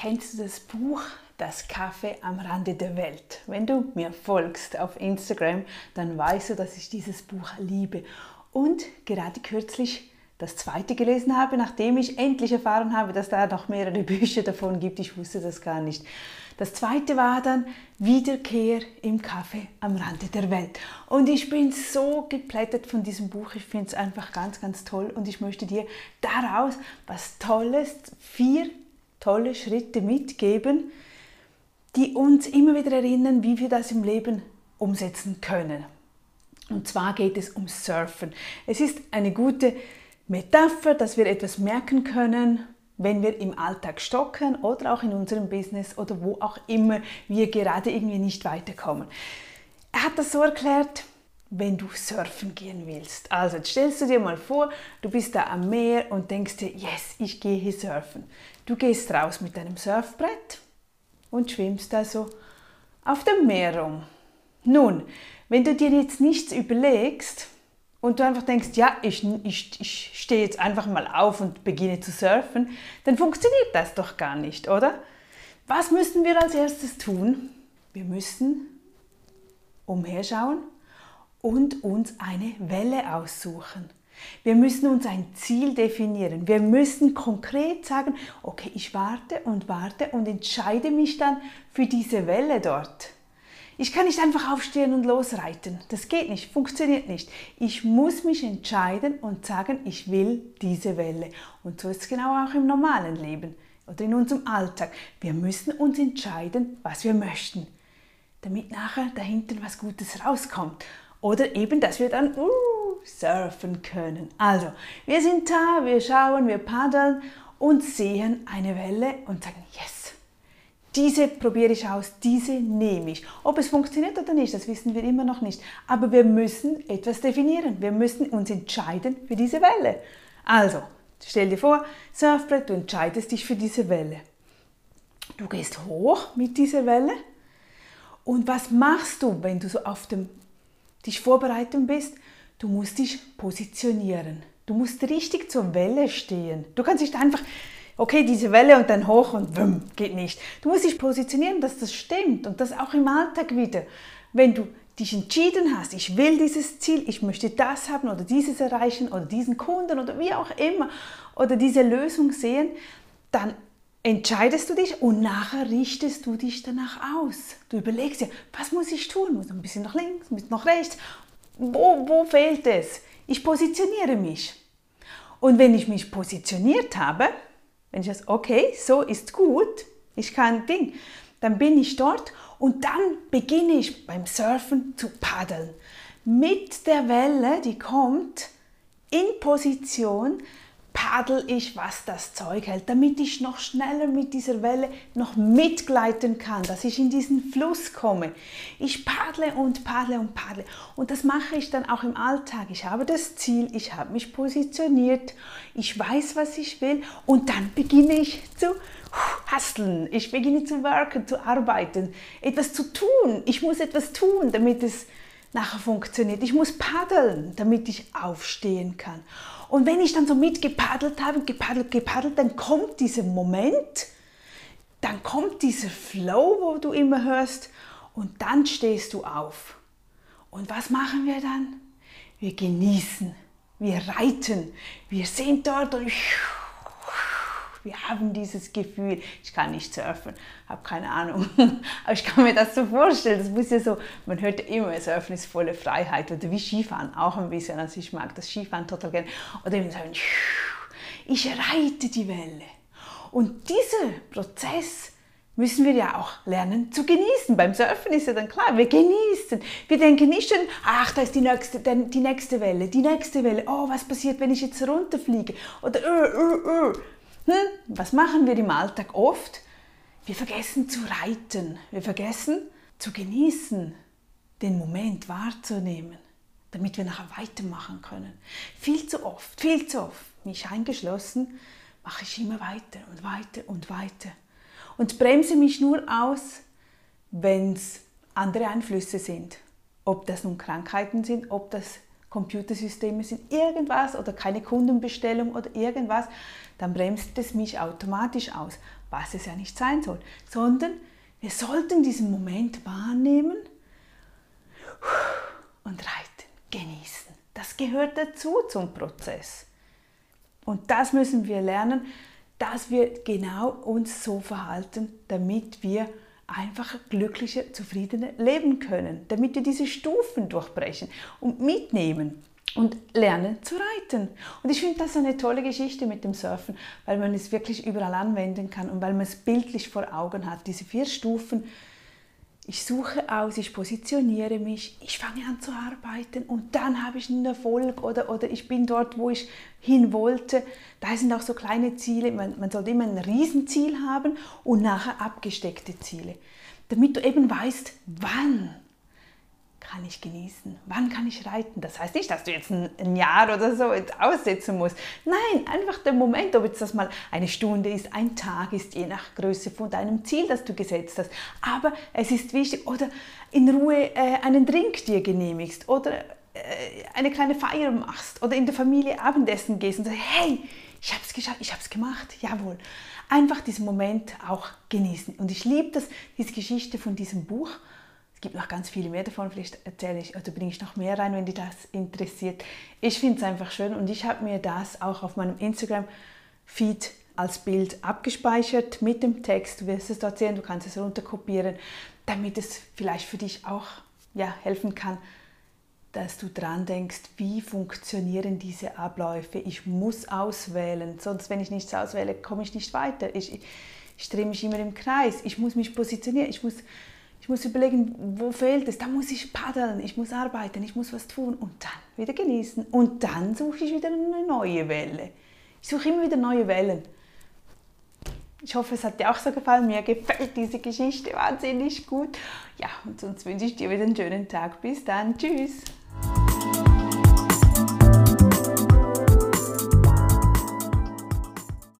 Kennst du das Buch Das Kaffee am Rande der Welt? Wenn du mir folgst auf Instagram, dann weißt du, dass ich dieses Buch liebe und gerade kürzlich das zweite gelesen habe, nachdem ich endlich erfahren habe, dass da noch mehrere Bücher davon gibt. Ich wusste das gar nicht. Das zweite war dann Wiederkehr im Kaffee am Rande der Welt. Und ich bin so geplättet von diesem Buch. Ich finde es einfach ganz, ganz toll und ich möchte dir daraus was Tolles, vier tolle Schritte mitgeben, die uns immer wieder erinnern, wie wir das im Leben umsetzen können. Und zwar geht es um Surfen. Es ist eine gute Metapher, dass wir etwas merken können, wenn wir im Alltag stocken oder auch in unserem Business oder wo auch immer wir gerade irgendwie nicht weiterkommen. Er hat das so erklärt, wenn du surfen gehen willst. Also jetzt stellst du dir mal vor, du bist da am Meer und denkst dir, yes, ich gehe hier surfen. Du gehst raus mit deinem Surfbrett und schwimmst da so auf dem Meer rum. Nun, wenn du dir jetzt nichts überlegst und du einfach denkst, ja, ich, ich, ich stehe jetzt einfach mal auf und beginne zu surfen, dann funktioniert das doch gar nicht, oder? Was müssen wir als erstes tun? Wir müssen umherschauen und uns eine Welle aussuchen. Wir müssen uns ein Ziel definieren. Wir müssen konkret sagen, okay, ich warte und warte und entscheide mich dann für diese Welle dort. Ich kann nicht einfach aufstehen und losreiten. Das geht nicht, funktioniert nicht. Ich muss mich entscheiden und sagen, ich will diese Welle. Und so ist es genau auch im normalen Leben oder in unserem Alltag. Wir müssen uns entscheiden, was wir möchten, damit nachher dahinter was Gutes rauskommt. Oder eben, dass wir dann uh, surfen können. Also, wir sind da, wir schauen, wir paddeln und sehen eine Welle und sagen, yes, diese probiere ich aus, diese nehme ich. Ob es funktioniert oder nicht, das wissen wir immer noch nicht. Aber wir müssen etwas definieren. Wir müssen uns entscheiden für diese Welle. Also, stell dir vor, Surfbrett, du entscheidest dich für diese Welle. Du gehst hoch mit dieser Welle. Und was machst du, wenn du so auf dem dich vorbereiten bist, du musst dich positionieren. Du musst richtig zur Welle stehen. Du kannst nicht einfach, okay, diese Welle und dann hoch und wumm, geht nicht. Du musst dich positionieren, dass das stimmt und das auch im Alltag wieder. Wenn du dich entschieden hast, ich will dieses Ziel, ich möchte das haben oder dieses erreichen oder diesen Kunden oder wie auch immer oder diese Lösung sehen, dann entscheidest du dich und nachher richtest du dich danach aus. Du überlegst dir, was muss ich tun? Muss ein bisschen nach links, ein bisschen nach rechts. Wo, wo fehlt es? Ich positioniere mich. Und wenn ich mich positioniert habe, wenn ich das, okay, so ist gut, ich kann Ding, dann bin ich dort und dann beginne ich beim Surfen zu paddeln. Mit der Welle, die kommt, in Position, paddel ich, was das Zeug hält, damit ich noch schneller mit dieser Welle noch mitgleiten kann, dass ich in diesen Fluss komme. Ich paddle und paddle und paddle und das mache ich dann auch im Alltag. Ich habe das Ziel, ich habe mich positioniert, ich weiß, was ich will und dann beginne ich zu husteln, ich beginne zu worken, zu arbeiten, etwas zu tun. Ich muss etwas tun, damit es nachher funktioniert. Ich muss paddeln, damit ich aufstehen kann. Und wenn ich dann so mitgepaddelt habe, gepaddelt, gepaddelt, dann kommt dieser Moment, dann kommt dieser Flow, wo du immer hörst, und dann stehst du auf. Und was machen wir dann? Wir genießen, wir reiten, wir sind dort und wir haben dieses Gefühl, ich kann nicht surfen, habe keine Ahnung, aber ich kann mir das so vorstellen, das muss ja so, man hört immer, Surfen ist volle Freiheit oder wie Skifahren auch ein bisschen, also ich mag das Skifahren total gerne, oder eben sagen, ich reite die Welle. Und dieser Prozess müssen wir ja auch lernen zu genießen. Beim Surfen ist ja dann klar, wir genießen. Wir denken nicht schon, ach, da ist die nächste, die nächste Welle, die nächste Welle. Oh, was passiert, wenn ich jetzt runterfliege? Oder, uh, uh, uh. Hm, was machen wir im Alltag oft? Wir vergessen zu reiten, wir vergessen zu genießen, den Moment wahrzunehmen, damit wir nachher weitermachen können. Viel zu oft, viel zu oft, mich eingeschlossen, mache ich immer weiter und weiter und weiter und bremse mich nur aus, wenn es andere Einflüsse sind. Ob das nun Krankheiten sind, ob das Computersysteme sind, irgendwas oder keine Kundenbestellung oder irgendwas, dann bremst es mich automatisch aus. was es ja nicht sein soll, sondern wir sollten diesen Moment wahrnehmen und reiten, genießen. Das gehört dazu zum Prozess. Und das müssen wir lernen, dass wir genau uns so verhalten, damit wir einfach glücklicher, zufriedener leben können, damit wir diese Stufen durchbrechen und mitnehmen und lernen zu reiten. Und ich finde das eine tolle Geschichte mit dem Surfen, weil man es wirklich überall anwenden kann und weil man es bildlich vor Augen hat. Diese vier Stufen, ich suche aus, ich positioniere mich, ich fange an zu arbeiten und dann habe ich einen Erfolg oder, oder ich bin dort, wo ich hin wollte. Da sind auch so kleine Ziele, man, man sollte immer ein Riesenziel haben und nachher abgesteckte Ziele, damit du eben weißt, wann kann ich genießen? Wann kann ich reiten? Das heißt nicht, dass du jetzt ein, Jahr oder so aussetzen musst. Nein, einfach der Moment, ob jetzt das mal eine Stunde ist, ein Tag ist, je nach Größe von deinem Ziel, das du gesetzt hast. Aber es ist wichtig, oder in Ruhe äh, einen Drink dir genehmigst oder äh, eine kleine Feier machst oder in der Familie Abendessen gehst und sagst, hey, ich habe es geschafft, ich habe es gemacht, jawohl. Einfach diesen Moment auch genießen. Und ich liebe das, diese Geschichte von diesem Buch es gibt noch ganz viele mehr davon, vielleicht erzähle ich oder bringe ich noch mehr rein, wenn dich das interessiert. Ich finde es einfach schön und ich habe mir das auch auf meinem Instagram-Feed als Bild abgespeichert mit dem Text. Du wirst es dort sehen, du kannst es runterkopieren, damit es vielleicht für dich auch ja, helfen kann, dass du dran denkst, wie funktionieren diese Abläufe. Ich muss auswählen, sonst wenn ich nichts auswähle, komme ich nicht weiter. Ich, ich, ich drehe mich immer im Kreis. Ich muss mich positionieren. Ich muss muss überlegen, wo fehlt es? Da muss ich paddeln, ich muss arbeiten, ich muss was tun und dann wieder genießen. Und dann suche ich wieder eine neue Welle. Ich suche immer wieder neue Wellen. Ich hoffe, es hat dir auch so gefallen. Mir gefällt diese Geschichte wahnsinnig gut. Ja, und sonst wünsche ich dir wieder einen schönen Tag. Bis dann. Tschüss.